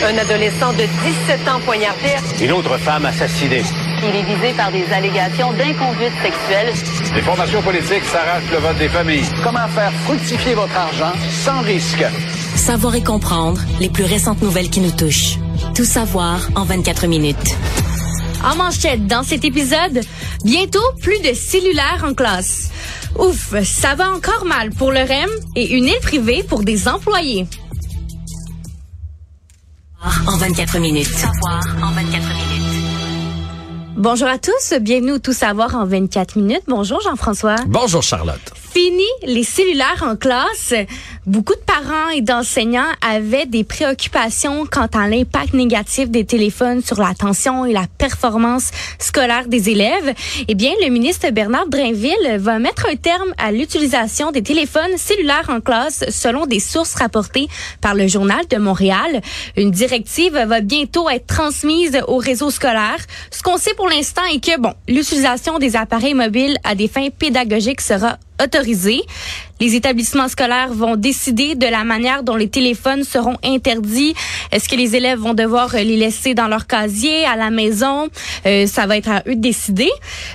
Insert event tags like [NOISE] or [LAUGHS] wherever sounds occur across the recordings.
Un adolescent de 17 ans poignardé. Une autre femme assassinée. Il est visé par des allégations d'inconduite sexuelle. Les formations politiques s'arrachent le vote des familles. Comment faire fructifier votre argent sans risque? Savoir et comprendre les plus récentes nouvelles qui nous touchent. Tout savoir en 24 minutes. En manchette, dans cet épisode, bientôt plus de cellulaires en classe. Ouf, ça va encore mal pour le REM et une île privée pour des employés. En 24 minutes. Savoir en 24 minutes. Bonjour à tous, bienvenue au Tout savoir en 24 minutes. Bonjour Jean-François. Bonjour Charlotte. Fini les cellulaires en classe. Beaucoup de parents et d'enseignants avaient des préoccupations quant à l'impact négatif des téléphones sur l'attention et la performance scolaire des élèves. Eh bien, le ministre Bernard Drainville va mettre un terme à l'utilisation des téléphones cellulaires en classe selon des sources rapportées par le Journal de Montréal. Une directive va bientôt être transmise au réseau scolaire. Ce qu'on sait pour l'instant est que, bon, l'utilisation des appareils mobiles à des fins pédagogiques sera autorisée. Les établissements scolaires vont décider de la manière dont les téléphones seront interdits. Est-ce que les élèves vont devoir les laisser dans leur casier, à la maison? Euh, ça va être à eux de décider.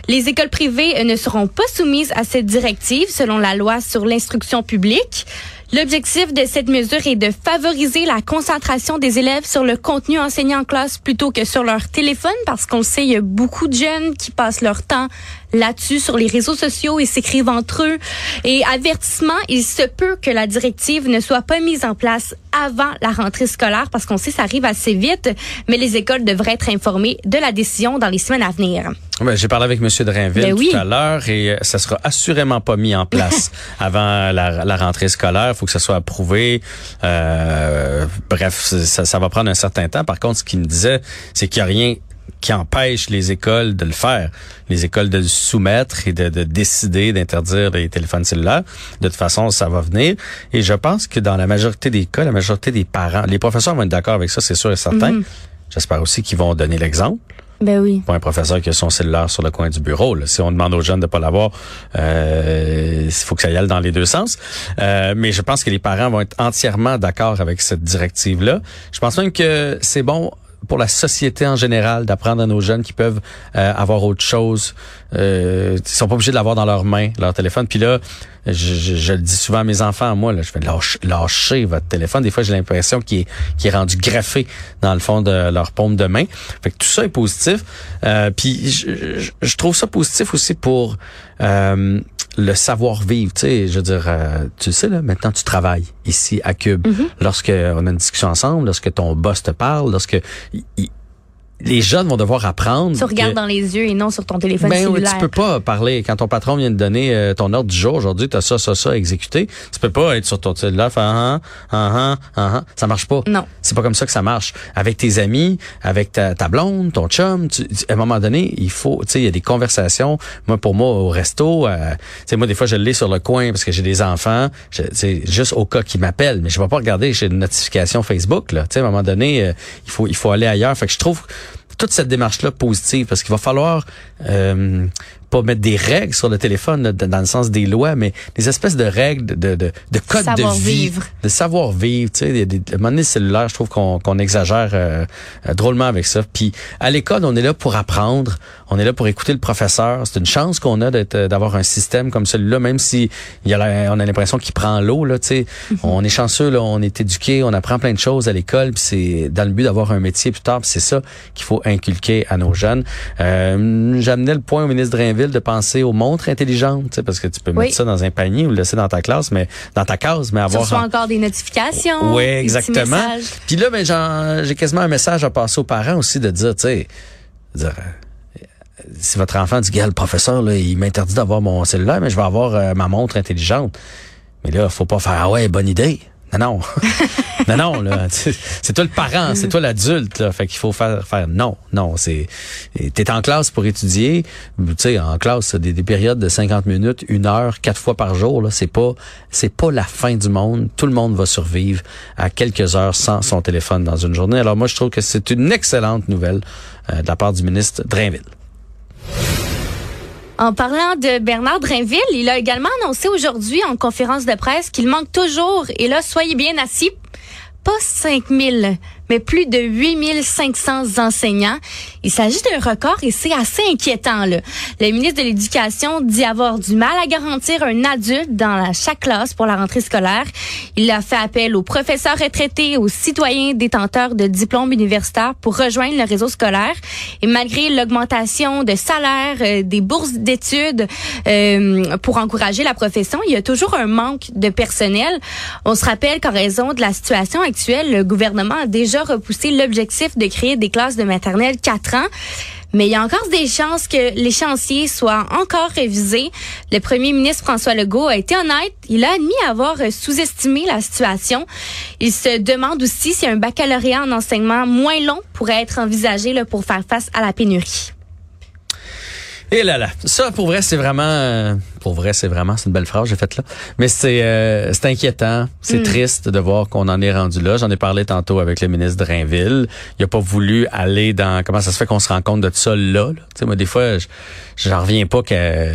Les écoles privées ne seront pas soumises à cette directive selon la loi sur l'instruction publique. L'objectif de cette mesure est de favoriser la concentration des élèves sur le contenu enseigné en classe plutôt que sur leur téléphone parce qu'on sait, il y a beaucoup de jeunes qui passent leur temps là-dessus sur les réseaux sociaux et s'écrivent entre eux. Et avertissement, il se peut que la directive ne soit pas mise en place avant la rentrée scolaire parce qu'on sait ça arrive assez vite, mais les écoles devraient être informées de la décision dans les semaines à venir. Ben, J'ai parlé avec M. Drainville Ben oui. tout à l'heure et euh, ça sera assurément pas mis en [LAUGHS] place avant la, la rentrée scolaire. Il faut que ça soit approuvé. Euh, bref, ça, ça va prendre un certain temps. Par contre, ce qu'il me disait, c'est qu'il n'y a rien qui empêche les écoles de le faire, les écoles de le soumettre et de, de décider d'interdire les téléphones cellulaires. De toute façon, ça va venir. Et je pense que dans la majorité des cas, la majorité des parents, les professeurs vont être d'accord avec ça, c'est sûr et certain. Mhm. J'espère aussi qu'ils vont donner l'exemple. Ben oui. Pas un professeur qui a son cellulaire sur le coin du bureau. là. Si on demande aux jeunes de pas l'avoir, euh, il faut que ça y aille dans les deux sens. Euh, mais je pense que les parents vont être entièrement d'accord avec cette directive-là. Je pense même que c'est bon pour la société en général d'apprendre à nos jeunes qui peuvent euh, avoir autre chose. Euh, ils sont pas obligés de l'avoir dans leurs mains, leur téléphone. Puis là, je, je- je le dis souvent à mes enfants, moi, là, je lâche, lâcher votre téléphone. Des fois, j'ai l'impression qu'il est, qu'il est rendu graffé dans le fond de leur paume de main. Fait que tout ça est positif. Euh, puis je, je- je trouve ça positif aussi pour euh, le savoir-vivre. Tu sais, je veux dire, euh, tu sais, là, maintenant, tu travailles ici à Cube. Lorsque on a une discussion ensemble, lorsque ton boss te parle, lorsque... il- il- les jeunes vont devoir apprendre. Tu regardes que- dans les yeux et non sur ton téléphone ben oui, cellulaire. tu peux pas parler. Quand ton patron vient de donner euh, ton ordre du jour, aujourd'hui, tu as ça, ça, ça à exécuter. Tu peux pas être sur ton cellulaire, faire ah, ah, ah, ah, ah. Ça marche pas. Non. C'est pas comme ça que ça marche. Avec tes amis, avec ta, ta blonde, ton chum, tu- à un moment donné, il faut, tu sais, il y a des conversations. Moi, pour moi, au resto, euh, tu sais, moi, des fois, je l'ai sur le coin parce que j'ai des enfants. Sais, juste au cas qu'ils m'appellent. Mais je vais pas regarder, j'ai une notification Facebook, là. Tu sais, à un moment donné, euh, il faut, il faut aller ailleurs. Fait que je trouve toute cette démarche-là positive parce qu'il va falloir euh, pas mettre des règles sur le téléphone là, dans le sens des lois, mais des espèces de règles de, de, de, de code de vie, Savoir-vivre. de savoir-vivre. Tu sais, des- moment donné, cellulaire, je trouve qu'on qu'on exagère euh, euh, drôlement avec ça. Puis à l'école, on est là pour apprendre, on est là pour écouter le professeur. C'est une chance qu'on a euh, d'avoir un système comme celui-là, même si il y a la- on a l'impression qu'il prend l'eau. Là, tu sais, [LAUGHS] on est chanceux, là, on est éduqué, on apprend plein de choses à l'école, puis c'est dans le but d'avoir un métier plus tard. c'est ça qu'il faut inculquer à nos jeunes. Euh, J'amenais le point au ministre Drainville de penser aux montres intelligentes, tu parce que tu peux Oui. mettre ça dans un panier ou le laisser dans ta classe, mais dans ta case, mais Tu avoir reçois encore des notifications. oui, exactement. Puis là, ben, j'ai quasiment un message à passer aux parents aussi de dire, tu sais, dire, euh, si votre enfant dit, gars, le professeur, là, il m'interdit d'avoir mon cellulaire, mais je vais avoir euh, ma montre intelligente. Mais là, faut pas faire, ah ouais, bonne idée. Non, non. [LAUGHS] non, non, là. C'est toi le parent, c'est toi l'adulte, là. Fait qu'il faut faire, faire non, non. C'est, t'es en classe pour étudier. Tu sais, en classe, des, des périodes de 50 minutes, une heure, quatre fois par jour, là. C'est pas, c'est pas la fin du monde. Tout le monde va survivre à quelques heures sans son téléphone dans une journée. Alors moi, je trouve que c'est une excellente nouvelle euh, de la part du ministre Drainville. En parlant de Bernard Drinville, il a également annoncé aujourd'hui en conférence de presse qu'il manque toujours, et là, soyez bien assis, pas 5000, mais plus de 8500 enseignants. Il s'agit d'un record et c'est assez inquiétant. Là. Le ministre de l'Éducation dit avoir du mal à garantir un adulte dans chaque classe pour la rentrée scolaire. Il a fait appel aux professeurs retraités, aux citoyens détenteurs de diplômes universitaires pour rejoindre le réseau scolaire. Et malgré l'augmentation de salaire, euh, des bourses d'études euh, pour encourager la profession, il y a toujours un manque de personnel. On se rappelle qu'en raison de la situation actuelle, le gouvernement a déjà repoussé l'objectif de créer des classes de maternelle 4 ans. Mais il y a encore des chances que l'échéancier soit encore révisé. Le premier ministre François Legault a été honnête. Il a admis avoir sous-estimé la situation. Il se demande aussi si un baccalauréat en enseignement moins long pourrait être envisagé là, pour faire face à la pénurie. Et là là, ça pour vrai c'est vraiment, euh, pour vrai c'est vraiment, c'est une belle phrase j'ai faite là, mais c'est euh, c'est inquiétant, c'est Mm. triste de voir qu'on en est rendu là. J'en ai parlé tantôt avec le ministre Drainville. Il a pas voulu aller dans comment ça se fait qu'on se rend compte de ça là. là? Tu sais moi des fois je- j'en reviens pas que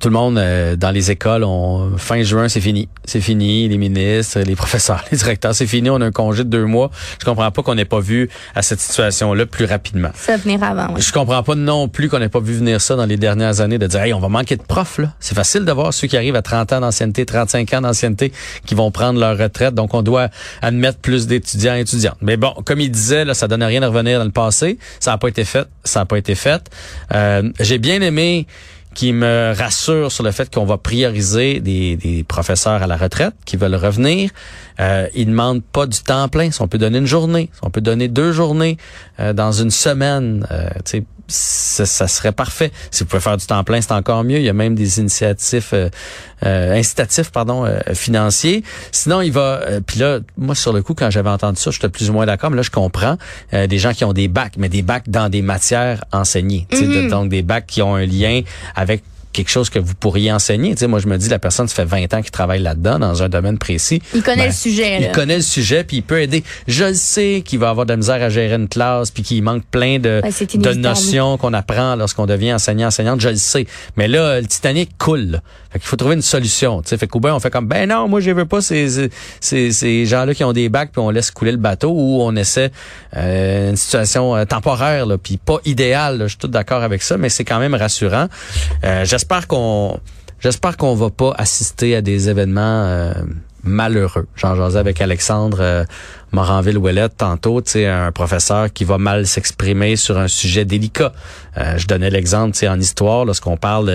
tout le monde euh, dans les écoles, on, fin juin c'est fini, c'est fini. Les ministres, les professeurs, [LAUGHS] les directeurs, c'est fini. On a un congé de deux mois. Je comprends pas qu'on n'ait pas vu à cette situation là plus rapidement. Ça venir avant. oui. Je comprends pas non plus qu'on n'ait pas vu venir ça dans les dernières années de dire hey, on va manquer de profs là. C'est facile de voir ceux qui arrivent à 30 ans d'ancienneté, 35 ans d'ancienneté qui vont prendre leur retraite. Donc on doit admettre plus d'étudiants et étudiantes. Mais bon, comme il disait là, ça donne rien de revenir dans le passé. Ça n'a pas été fait, ça n'a pas été fait. Euh, j'ai bien aimé qui me rassure sur le fait qu'on va prioriser des, professeurs à la retraite qui veulent revenir. Euh, ils demandent pas du temps plein. Si on peut donner une journée, si on peut donner deux journées euh, dans une semaine, euh, ça, ça serait parfait. Si vous pouvez faire du temps plein, c'est encore mieux. Il y a même des initiatifs euh, euh, incitatifs pardon euh, financiers. Sinon, il va euh, puis là moi sur le coup quand j'avais entendu ça, j'étais plus ou moins d'accord, mais là je comprends euh, des gens qui ont des bacs, mais des bacs dans des matières enseignées, de- Mhm. donc des bacs qui ont un lien avec quelque chose que vous pourriez enseigner. Tu sais, moi, je me dis, la personne, ça fait 20 ans qu'il travaille là-dedans, dans un domaine précis. Il connaît Ben, le sujet. Il connaît le sujet, puis il peut aider. Je le sais qu'il va avoir de la misère à gérer une classe, puis qu'il manque plein de, de notions qu'on apprend lorsqu'on devient enseignant, enseignante. Je le sais. Mais là, le Titanic coule. Fait qu'il faut trouver une solution. Tu sais, fait qu'au ben, on fait comme, ben non, moi, je veux pas ces, ces, ces gens-là qui ont des bacs, puis on laisse couler le bateau, ou on essaie euh, une situation euh, temporaire, là, puis pas idéale. Je suis tout d'accord avec ça, mais c'est quand même rassurant. Euh, J'espère qu'on J'espère qu'on va pas assister à des événements malheureux. J'en jasais avec Alexandre euh, Moranville-Ouellette tantôt, tu un professeur qui va mal s'exprimer sur un sujet délicat. Euh, je donnais l'exemple, tu en histoire, lorsqu'on parle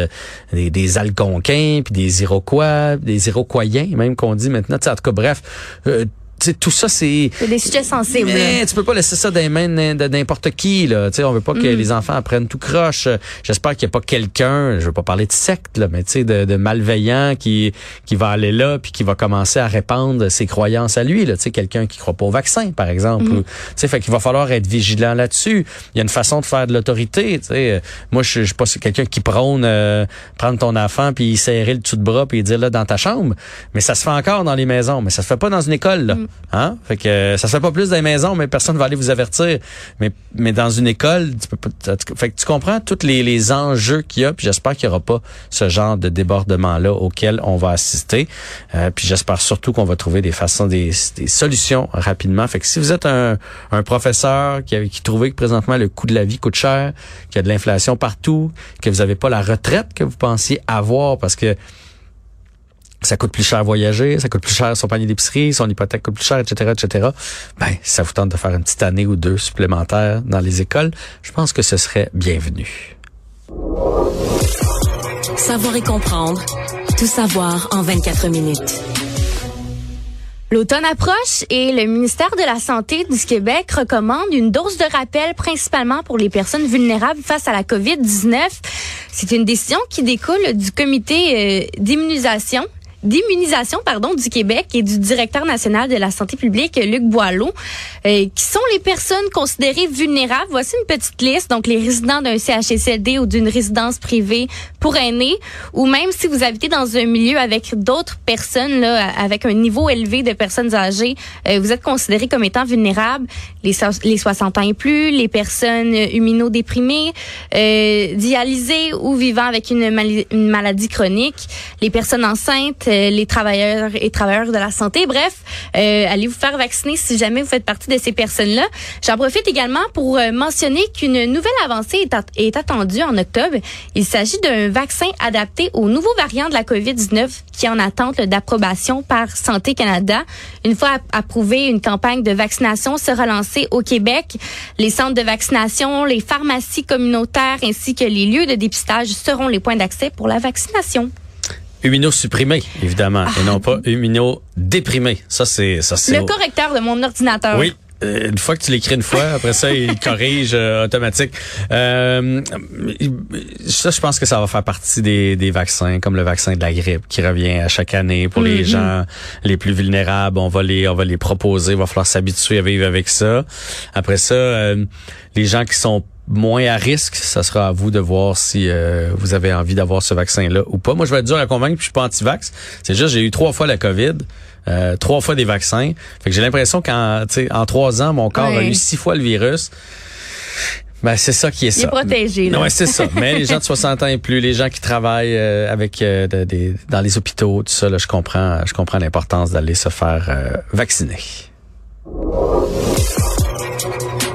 euh, des, Algonquins, puis des Iroquois, des Iroquoiens, même qu'on dit maintenant, en tout cas, bref, euh, tu sais, tout ça, c'est... C'est des sujets sensibles. Mais tu peux pas laisser ça dans les mains de n'importe qui. Là. Tu sais, on veut pas que Mhm. les enfants apprennent tout croche. J'espère qu'il n'y a pas quelqu'un, je veux pas parler de secte, là, mais tu sais, de, de malveillant qui qui va aller là puis qui va commencer à répandre ses croyances à lui. Là. Tu sais, quelqu'un qui croit pas au vaccin, par exemple. Ou, tu sais, fait qu'il va falloir être vigilant là-dessus. Il y a une façon de faire de l'autorité. Tu sais, moi, je suis pas quelqu'un qui prône euh, prendre ton enfant puis serrer le dessous de bras puis dire là dans ta chambre. Mais ça se fait encore dans les maisons, mais ça se fait pas dans une école. Là. Hein? Fait que euh, ça se fait pas plus dans les maisons, mais personne va aller vous avertir. Mais mais dans une école, tu peux pas. Fait que tu comprends tous les, les enjeux qu'il y a. Puis j'espère qu'il y aura pas ce genre de débordement là auquel on va assister. Euh, puis j'espère surtout qu'on va trouver des façons, des, des solutions rapidement. Fait que si vous êtes un, un professeur qui, qui trouvait que présentement le coût de la vie coûte cher, qu'il y a de l'inflation partout, que vous n'avez pas la retraite que vous pensiez avoir parce que ça coûte plus cher voyager, ça coûte plus cher son panier d'épicerie, son hypothèque coûte plus cher, etc., etc. Ben, si ça vous tente de faire une petite année ou deux supplémentaires dans les écoles, je pense que ce serait bienvenu. Savoir et comprendre. Tout savoir en 24 minutes. L'automne approche et le ministère de la Santé du Québec recommande une dose de rappel principalement pour les personnes vulnérables face à la COVID-19. C'est une décision qui découle du comité euh, d'immunisation d'immunisation pardon du Québec et du directeur national de la santé publique Luc Boileau euh, qui sont les personnes considérées vulnérables. Voici une petite liste donc les résidents d'un CHSLD ou d'une résidence privée pour aînés ou même si vous habitez dans un milieu avec d'autres personnes là avec un niveau élevé de personnes âgées, euh, vous êtes considérés comme étant vulnérables les les 60 ans et plus, les personnes immunodéprimées, euh, dialysées ou vivant avec une, une maladie chronique, les personnes enceintes les travailleurs et travailleurs de la santé. Bref, euh, allez vous faire vacciner si jamais vous faites partie de ces personnes-là. J'en profite également pour euh, mentionner qu'une nouvelle avancée est, attendue en octobre. Il s'agit d'un vaccin adapté aux nouveaux variants de la COVID-19 qui est en attente d'approbation par Santé Canada. Une fois approuvé, une campagne de vaccination sera lancée au Québec. Les centres de vaccination, les pharmacies communautaires ainsi que les lieux de dépistage seront les points d'accès pour la vaccination supprimé évidemment, et non pas déprimé Ça, c'est... ça c'est Le correcteur de mon ordinateur. Oui, euh, une fois que tu l'écris une fois, après ça, il [LAUGHS] corrige euh, automatique. Euh, ça, je pense que ça va faire partie des, des, vaccins, comme le vaccin de la grippe qui revient à chaque année pour les mm-hmm. gens les plus vulnérables. On va les, on va les proposer. Il va falloir s'habituer à vivre avec ça. Après ça, les gens qui sont moins à risque, ça sera à vous de voir si euh, vous avez envie d'avoir ce vaccin-là ou pas. Moi, je vais être dur à convaincre, puis je suis pas anti-vax. C'est juste, j'ai eu trois fois la COVID, euh, trois fois des vaccins. Fait que j'ai l'impression qu'en en trois ans, mon corps a eu six fois le virus. Ben, c'est ça qui est ça. Il est protégé. Non, c'est ça. [LAUGHS] Mais les gens de 60 ans et plus, les gens qui travaillent euh, avec dans les hôpitaux, tout ça, là, je comprends, je comprends l'importance d'aller se faire vacciner.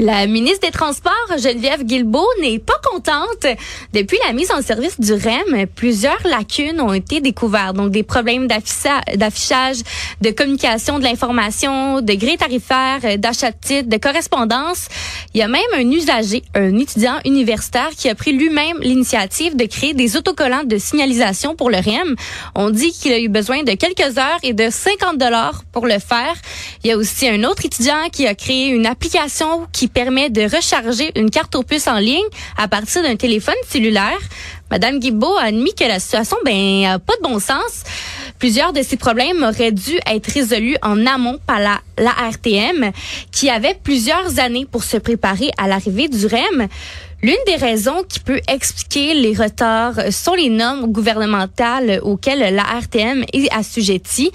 La ministre des Transports, Geneviève Guilbeault, n'est pas contente. Depuis la mise en service du REM, plusieurs lacunes ont été découvertes. Donc, des problèmes d'affichage, de communication de l'information, de gré tarifaire, d'achat de titres, de correspondance. Il y a même un usager, un étudiant universitaire qui a pris lui-même l'initiative de créer des autocollants de signalisation pour le REM. On dit qu'il a eu besoin de quelques heures et de 50 dollars pour le faire. Il y a aussi un autre étudiant qui a créé une application qui permet de recharger une carte opus en ligne à partir d'un téléphone cellulaire. Madame Guibault a admis que la situation ben pas de bon sens. Plusieurs de ces problèmes auraient dû être résolus en amont par la RTM, qui avait plusieurs années pour se préparer à l'arrivée du REM. L'une des raisons qui peut expliquer les retards sont les normes gouvernementales auxquelles la RTM est assujettie.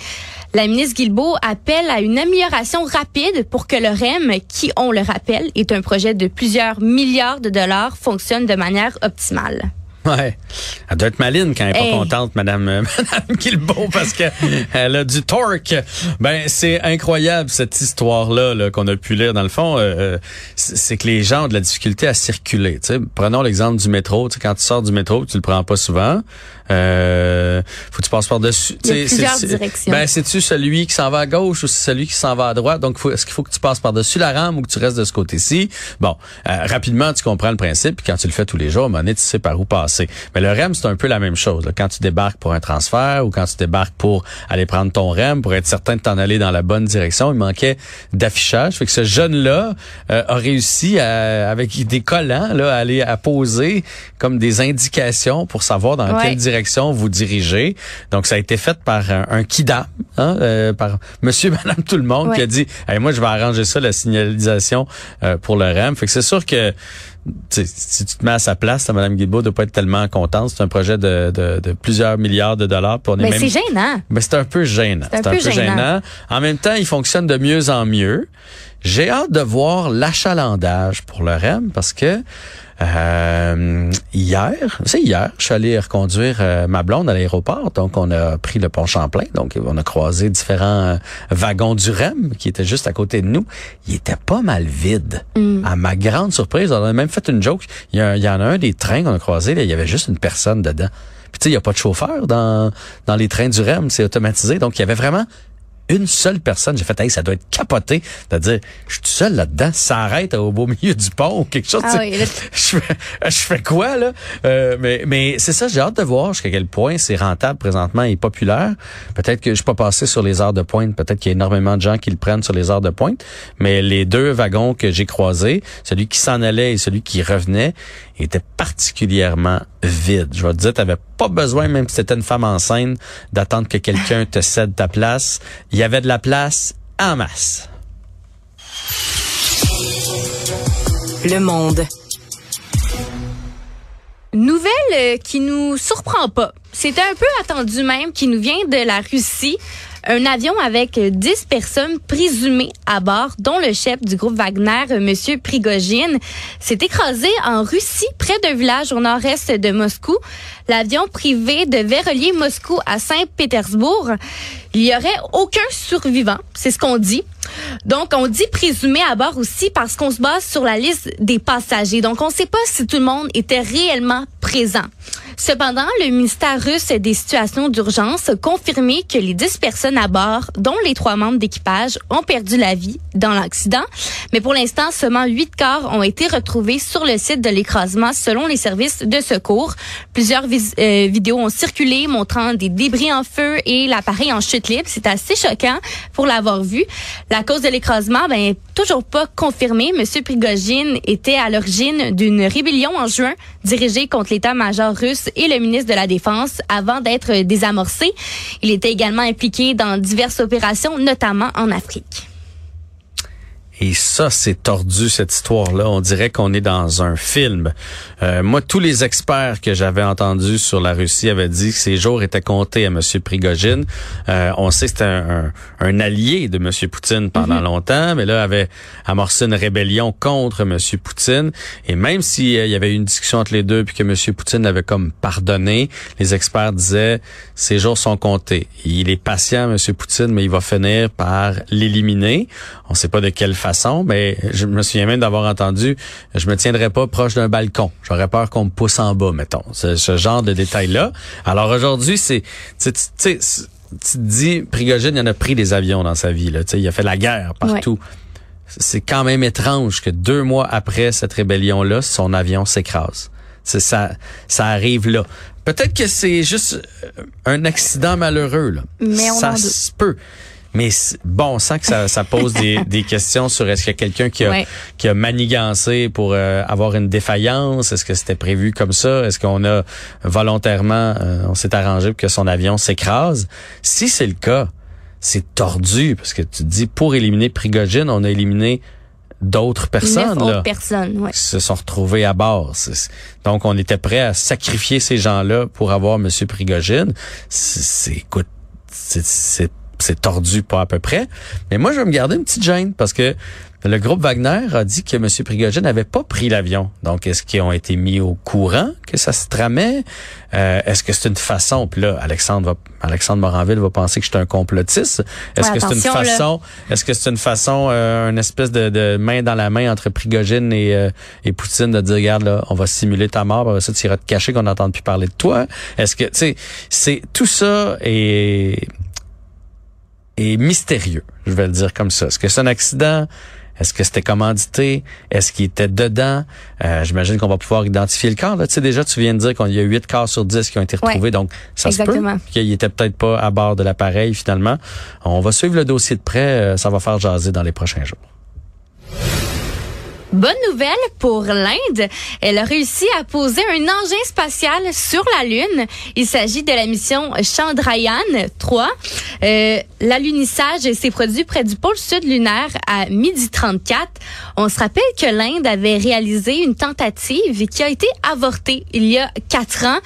La ministre Guilbeault appelle à une amélioration rapide pour que le REM, qui, on le rappelle, est un projet de plusieurs milliards de dollars, fonctionne de manière optimale. Ouais. Elle doit être maline quand elle est pas contente, Madame, euh, [LAUGHS] Madame parce que elle a du torque. Ben, c'est incroyable cette histoire-là -là, qu'on a pu lire. Dans le fond, euh, euh, c'est que les gens ont de la difficulté à circuler. sais Prenons l'exemple du métro. sais quand tu sors du métro, tu le prends pas souvent. Euh, faut que tu passes par-dessus. Il y a plusieurs directions. Ben, c'est-tu celui qui s'en va à gauche ou c'est celui qui s'en va à droite? Donc, est-ce qu'il faut que tu passes par-dessus la rame ou que tu restes de ce côté-ci? Bon, rapidement, tu comprends le principe. Puis quand tu le fais tous les jours, à un moment donné, tu sais par où passer. Mais le REM, c'est un peu la même chose. Quand tu débarques pour un transfert ou quand tu débarques pour aller prendre ton REM, pour être certain de t'en aller dans la bonne direction, il manquait d'affichage. Fait que ce jeune-là euh, a réussi à, avec des collants là, à aller à poser comme des indications pour savoir dans quelle direction vous dirigez. Donc ça a été fait par un, un kidam, hein, euh, par Monsieur, [LAUGHS] Madame, tout le monde qui a dit, moi je vais arranger ça la signalisation euh, pour le REM. Fait que c'est sûr que si tu te mets à sa place, Mme Guilbault doit pas être tellement contente. C'est un projet de, de, de, plusieurs milliards de dollars. Pour mais c'est gênant. Mais c'est un peu gênant. C'est un, peu, gênant. En même temps, il fonctionne de mieux en mieux. J'ai hâte de voir l'achalandage pour le REM parce que Euh, hier, c'est hier, je suis allé reconduire euh, ma blonde à l'aéroport. Donc, on a pris le pont Champlain. Donc, on a croisé différents euh, wagons du REM qui étaient juste à côté de nous. Il était pas mal vide. À ma grande surprise, on a même fait une joke. Il y, a- il y en a un des trains qu'on a croisé, là, il y avait juste une personne dedans. Puis tu sais, il n'y a pas de chauffeur dans, dans les trains du REM, c'est automatisé. Donc, il y avait vraiment une seule personne. J'ai fait, hey, ça doit être capoté de dire, je suis tout seul là-dedans, ça arrête au beau milieu du pont ou quelque chose. Ah oui, là- [LAUGHS] je, fais, je fais quoi, là? Euh, mais mais c'est ça, j'ai hâte de voir jusqu'à quel point c'est rentable présentement et populaire. Peut-être que je suis pas passé sur les heures de pointe. Peut-être qu'il y a énormément de gens qui le prennent sur les heures de pointe. Mais les deux wagons que j'ai croisés, celui qui s'en allait et celui qui revenait, étaient particulièrement vides. Je vais te dire, t'avais pas besoin, même si c'était une femme enceinte, d'attendre que quelqu'un te cède ta place. Il y avait de la place en masse. Le monde. Nouvelle euh, qui nous surprend pas. C'était un peu attendu même, qui nous vient de la Russie. Un avion avec euh, 10 personnes présumées à bord, dont le chef du groupe Wagner, euh, Monsieur Prigogine, s'est écrasé en Russie, près d'un village au nord-est de Moscou. L'avion privé devait relier Moscou à Saint-Pétersbourg. Il y aurait aucun survivant, c'est ce qu'on dit. Donc, on dit présumé à bord aussi parce qu'on se base sur la liste des passagers. Donc, on ne sait pas si tout le monde était réellement présent. Cependant, le ministère russe des situations d'urgence a confirmé que les 10 personnes à bord, dont les trois membres d'équipage, ont perdu la vie dans l'accident. Mais pour l'instant, seulement 8 corps ont été retrouvés sur le site de l'écrasement selon les services de secours. Plusieurs euh, vidéos ont circulé montrant des débris en feu et l'appareil en chute C'est assez choquant pour l'avoir vu. La cause de l'écrasement, ben, toujours pas confirmée. Monsieur Prigogine était à l'origine d'une rébellion en juin dirigée contre l'état-major russe et le ministre de la Défense avant d'être désamorcé. Il était également impliqué dans diverses opérations, notamment en Afrique. Et ça, c'est tordu, cette histoire-là. On dirait qu'on est dans un film. Euh, moi, tous les experts que j'avais entendus sur la Russie avaient dit que ces jours étaient comptés à M. Prigogine. Euh, on sait que c'était un, un- un allié de M. Poutine pendant longtemps, mais là, avait amorcé une rébellion contre M. Poutine. Et même s'il y avait eu une discussion entre les deux, puis que M. Poutine avait comme pardonné, les experts disaient, ces jours sont comptés. Il est patient, M. Poutine, mais il va finir par l'éliminer. On sait pas de quelle façon, mais je me souviens même d'avoir entendu, je me tiendrai pas proche d'un balcon. J'aurais peur qu'on me pousse en bas, mettons. Ce, ce genre de détails-là. Alors aujourd'hui, c'est, tu sais, te dis, Prigogine, il en a pris des avions dans sa vie, là. Il a fait la guerre partout. C'est quand même étrange que deux mois après cette rébellion-là, son avion s'écrase. C'est ça, ça arrive là. Peut-être que c'est juste euh, un accident malheureux, là. Mais on ça se peut. Mais bon, on sent que ça, ça pose des, [LAUGHS] des questions sur est-ce qu'il y a quelqu'un qui a, Ouais. qui a manigancé pour euh, avoir une défaillance? Est-ce que c'était prévu comme ça? Est-ce qu'on a volontairement, euh, on s'est arrangé pour que son avion s'écrase? Si c'est le cas, c'est tordu parce que tu te dis, pour éliminer Prigogine, on a éliminé d'autres personnes. Neuf là autres personnes, ouais. qui se sont retrouvés à bord. Donc, on était prêt à sacrifier ces gens-là pour avoir M. Prigogine. C'est, c'est- écoute, c'est, c'est, tordu pas à peu près. Mais moi, je vais me garder une petite gêne parce que le groupe Wagner a dit que M. Prigogine n'avait pas pris l'avion. Donc, est-ce qu'ils ont été mis au courant que ça se tramait? Euh, est-ce que c'est une façon? Puis là, Alexandre va, Alexandre Moranville va penser que je suis un complotiste. Est-ce Ouais, que c'est une façon est-ce que c'est une façon, euh, une espèce de, de main dans la main entre Prigogine et, euh, et Poutine de dire, regarde, là, on va simuler ta mort, ça, tu iras te cacher qu'on n'entende plus parler de toi? Est-ce que, tu sais, c'est, tout ça est, est mystérieux, je vais le dire comme ça. Est-ce que c'est un accident? Est-ce que c'était commandité? Est-ce qu'il était dedans? Euh, J'imagine qu'on va pouvoir identifier le corps. Là. Tu sais, déjà, tu viens de dire qu'il y a 8 corps sur 10 qui ont été retrouvés. Ouais, donc, ça exactement. se peut qu'il était peut-être pas à bord de l'appareil, finalement. On va suivre le dossier de près. euh, Ça va faire jaser dans les prochains jours. Bonne nouvelle pour l'Inde. Elle a réussi à poser un engin spatial sur la Lune. Il s'agit de la mission Chandrayaan 3. Euh, L'alunissage s'est produit près du pôle sud lunaire à midi 34. On se rappelle que l'Inde avait réalisé une tentative qui a été avortée il y a quatre ans.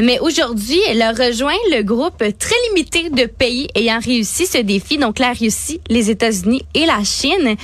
Mais aujourd'hui, elle a rejoint le groupe très limité de pays ayant réussi ce défi. Donc la Russie, les États-Unis et la Chine.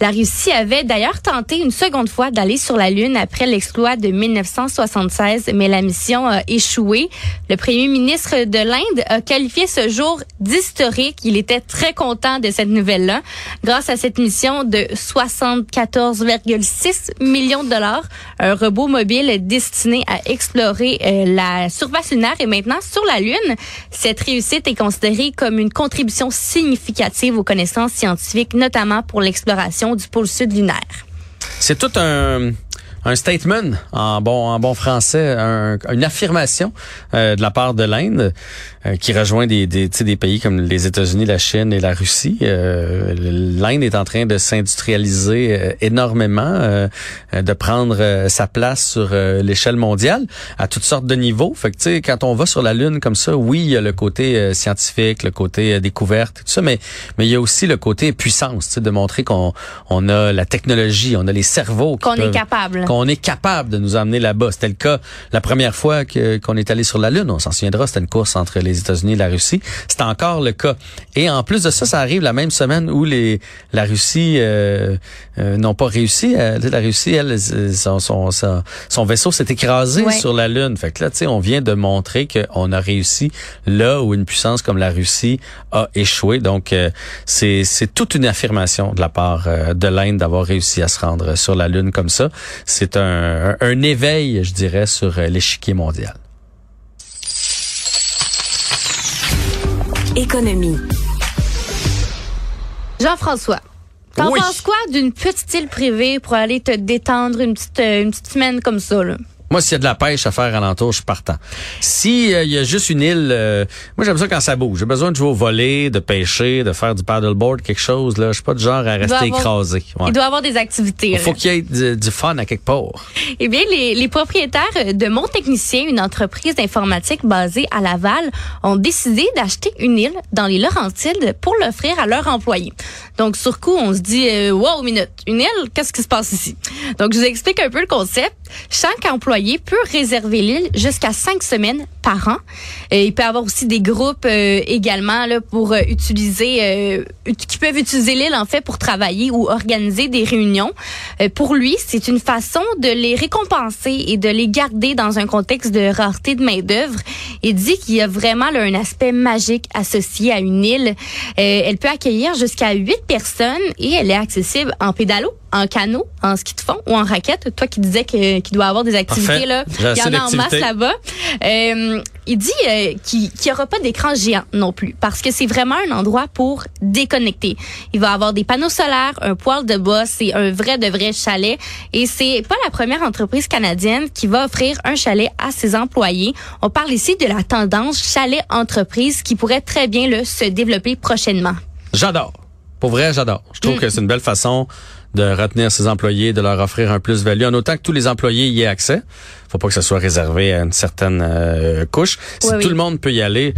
La Russie avait d'ailleurs tenté une seconde fois d'aller sur la Lune après l'exploit de 1976, mais la mission a échoué. Le premier ministre de l'Inde a qualifié ce jour d'historique. Il était très content de cette nouvelle-là. Grâce à cette mission de 74,6 millions de dollars, un robot mobile destiné à explorer euh, la surface lunaire est maintenant sur la Lune. Cette réussite est considérée comme une contribution significative aux connaissances scientifiques, notamment pour l'exploration du pôle sud lunaire. C'est tout un un statement en bon en bon français, un, une affirmation euh, de la part de l'Inde euh, qui rejoint des des, des pays comme les États-Unis, la Chine et la Russie. Euh, L'Inde est en train de s'industrialiser euh, énormément, euh, de prendre sa place sur l'échelle mondiale à toutes sortes de niveaux. Fait que tu sais quand on va sur la lune comme ça, oui, il y a le côté scientifique, le côté découverte, tout ça, mais mais il y a aussi le côté puissance, de montrer qu'on on a la technologie, on a les cerveaux qu'on est capable qu'on est capable de nous amener là-bas. C'était le cas la première fois que, qu'on est allé sur la Lune. On s'en souviendra, c'était une course entre les États-Unis et la Russie. C'est encore le cas. Et en plus de ça, ça arrive la même semaine où les la Russie euh, euh, n'ont pas réussi. Euh, la Russie, elle, son, son, son, vaisseau s'est écrasé sur la Lune. Fait que là, tu sais, on vient de montrer qu'on a réussi là où une puissance comme la Russie a échoué. Donc, c'est, c'est toute une affirmation de la part de l'Inde d'avoir réussi à se rendre sur la Lune comme ça c'est un, un, éveil, je dirais, sur euh, l'échiquier mondial. Économie. Jean-François. T'en penses quoi d'une petite île privée pour aller te détendre une petite, euh, une petite semaine comme ça, là? Moi, s'il y a de la pêche à faire alentour, je suis partant. Si euh, il y a juste une île, euh, moi j'aime ça quand ça bouge. J'ai besoin de jouer au voler, de pêcher, de faire du paddleboard, quelque chose. Là, je suis pas du genre à rester écrasé. Il doit y avoir des activités. Il faut qu'il y ait du, fun à quelque part. Eh bien, les, les propriétaires de Mon Technicien, une entreprise d'informatique basée à Laval, ont décidé d'acheter une île dans les Laurentides pour l'offrir à leurs employés. Donc, sur coup, on se dit, euh, wow, minute, une île, qu'est-ce qui se passe ici? Donc, je vous explique un peu le concept. Chaque employé peut réserver l'île jusqu'à cinq semaines par an. Euh, il peut avoir aussi des groupes euh, également pour euh, utiliser, qui peuvent utiliser l'île en fait pour travailler ou organiser des réunions. pour lui, c'est une façon de les récompenser et de les garder dans un contexte de rareté de main d'œuvre. Il dit qu'il y a vraiment un aspect magique associé à une île. elle peut accueillir jusqu'à huit personnes et elle est accessible en pédalo en canot, en ski de fond ou en raquette. Toi qui disais qu'il doit avoir des activités là, il y en a en masse là-bas. Euh, il dit euh, qu'il n'y aura pas d'écran géant non plus parce que c'est vraiment un endroit pour déconnecter. Il va avoir des panneaux solaires, un poêle de bois, c'est un vrai de vrai chalet et c'est pas la première entreprise canadienne qui va offrir un chalet à ses employés. On parle ici de la tendance chalet entreprise qui pourrait très bien le se développer prochainement. J'adore. Pour vrai, j'adore. Je trouve mm. que c'est une belle façon de retenir ses employés, de leur offrir un plus-value, en autant que tous les employés y aient accès. Faut pas que ce soit réservé à une certaine euh, couche. Si tout le monde peut y aller,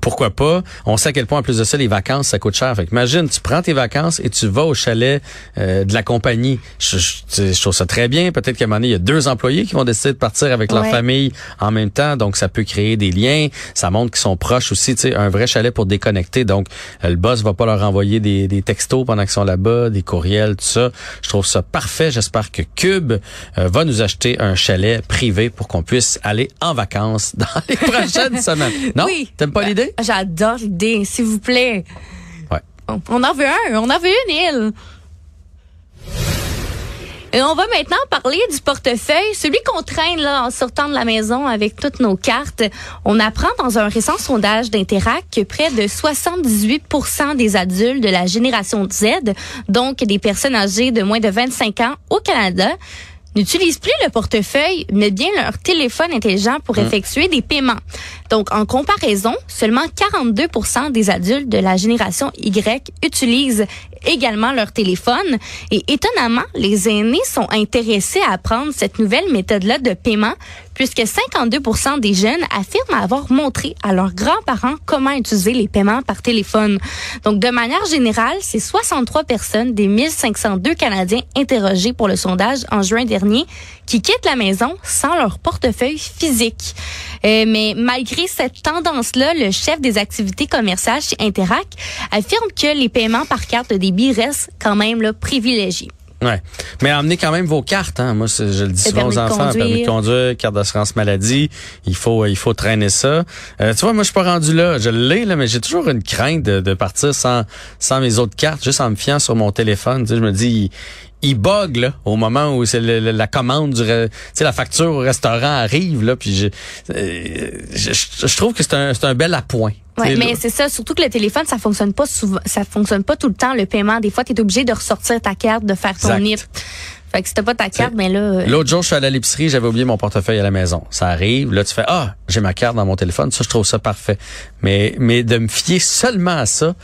pourquoi pas? On sait à quel point, en plus de ça, les vacances, ça coûte cher. Fait imagine, tu prends tes vacances et tu vas au chalet euh, de la compagnie. Je, je, trouve ça très bien. Peut-être qu'à un moment donné, il y a deux employés qui vont décider de partir avec leur famille en même temps. Donc, ça peut créer des liens. Ça montre qu'ils sont proches aussi. Tu sais, un vrai chalet pour déconnecter. Donc, euh, le boss va pas leur envoyer des, des textos pendant qu'ils sont là-bas, des courriels, tout ça. Je trouve ça parfait. J'espère que Cube euh, va nous acheter un chalet privé pour qu'on puisse aller en vacances [LAUGHS] dans les prochaines semaines. Non? Oui. T'aimes pas l'idée? J'adore l'idée, s'il vous plaît. Ouais. On en veut un, on en veut une île. Et on va maintenant parler du portefeuille, celui qu'on traîne là en sortant de la maison avec toutes nos cartes. On apprend dans un récent sondage d'Interact que près de 78% des adultes de la génération Z, donc des personnes âgées de moins de 25 ans au Canada, n'utilisent plus le portefeuille, mais bien leur téléphone intelligent pour mmh. effectuer des paiements. Donc, en comparaison, seulement 42% des adultes de la génération Y utilisent également leur téléphone. Et étonnamment, les aînés sont intéressés à apprendre cette nouvelle méthode-là de paiement puisque 52% des jeunes affirment avoir montré à leurs grands-parents comment utiliser les paiements par téléphone. Donc, de manière générale, c'est 63 personnes des 1502 Canadiens interrogés pour le sondage en juin dernier qui quittent la maison sans leur portefeuille physique. Euh, mais malgré cette tendance-là, le chef des activités commerciales chez Interac affirme que les paiements par carte de débit restent quand même là, privilégiés. Ouais. Mais emmenez quand même vos cartes. Hein. Moi, je le dis Le souvent aux enfants, permis de conduire. conduire, carte d'assurance maladie. Il faut, il faut traîner ça. Euh, tu vois, moi, je suis pas rendu là. Je l'ai là, mais j'ai toujours une crainte de, de partir sans, sans mes autres cartes, juste en me fiant sur mon téléphone. Tu sais, je me dis, il, bug là au moment où c'est la commande du, re- tu sais, la facture au restaurant arrive là, puis je, euh, je, je- je trouve que c'est un, c'est un bel appoint. Ouais, mais c'est ça, surtout que le téléphone, ça fonctionne pas souvent, ça fonctionne pas tout le temps le paiement. Des fois, tu es obligé de ressortir ta carte, de faire ton. NIP. Fait que si t'as pas ta carte, mais là, euh, L'autre jour, je suis allé à l'épicerie, j'avais oublié mon portefeuille à la maison. Ça arrive, là, tu fais ah, j'ai ma carte dans mon téléphone, ça je trouve ça parfait. Mais mais de me fier seulement à ça,